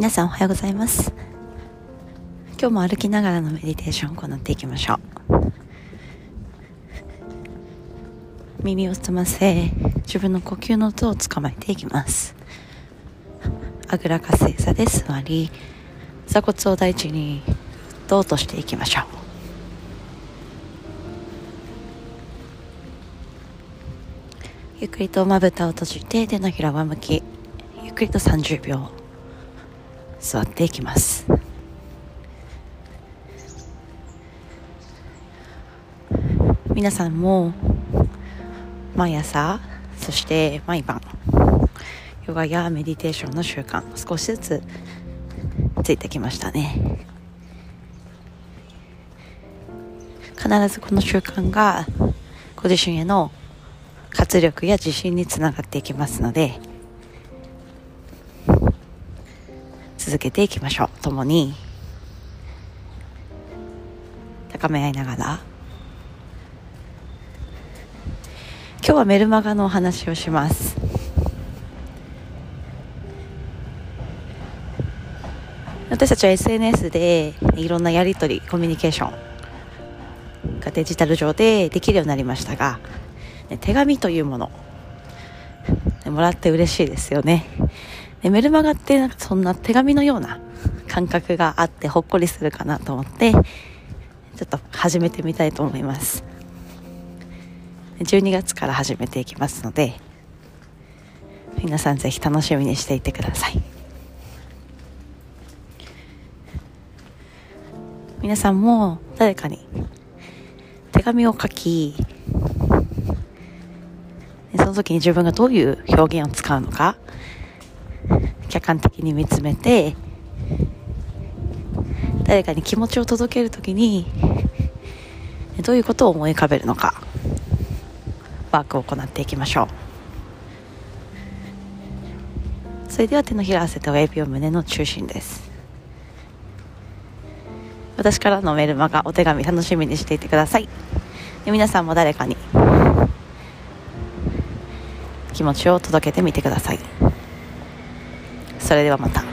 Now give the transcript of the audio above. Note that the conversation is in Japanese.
皆さんおはようございます。今日も歩きながらのメディテーションを行っていきましょう。耳を澄ませ自分の呼吸の音を捕まえていきます。あぐらかせ座で座り。座骨を大地にどうとしていきましょう。ゆっくりとまぶたを閉じて手のひらは向きゆっくりと30秒。座っていきます。皆さんも毎朝そして毎晩ヨガやメディテーションの習慣少しずつついてきましたね。必ずこの習慣がご自身への活力や自信につながっていきますので続けていきましょう。共に。高め合いながら。今日はメルマガのお話をします。私たちは SNS でいろんなやり取りコミュニケーションがデジタル上でできるようになりましたが手紙というもの。もらって嬉しいですよね。メルマガってなんかそんな手紙のような感覚があってほっこりするかなと思ってちょっと始めてみたいと思います。12月から始めていきますので皆さんぜひ楽しみにしていてください。皆さんも誰かに手紙を書きその時に自分がどういう表現を使うのか客観的に見つめて誰かに気持ちを届ける時にどういうことを思い浮かべるのかワークを行っていきましょう。それでは手のひら合わせて親指を胸の中心です。私からのメルマガお手紙楽しみにしていてください。で皆さんも誰かに気持ちを届けてみてください。それではまた。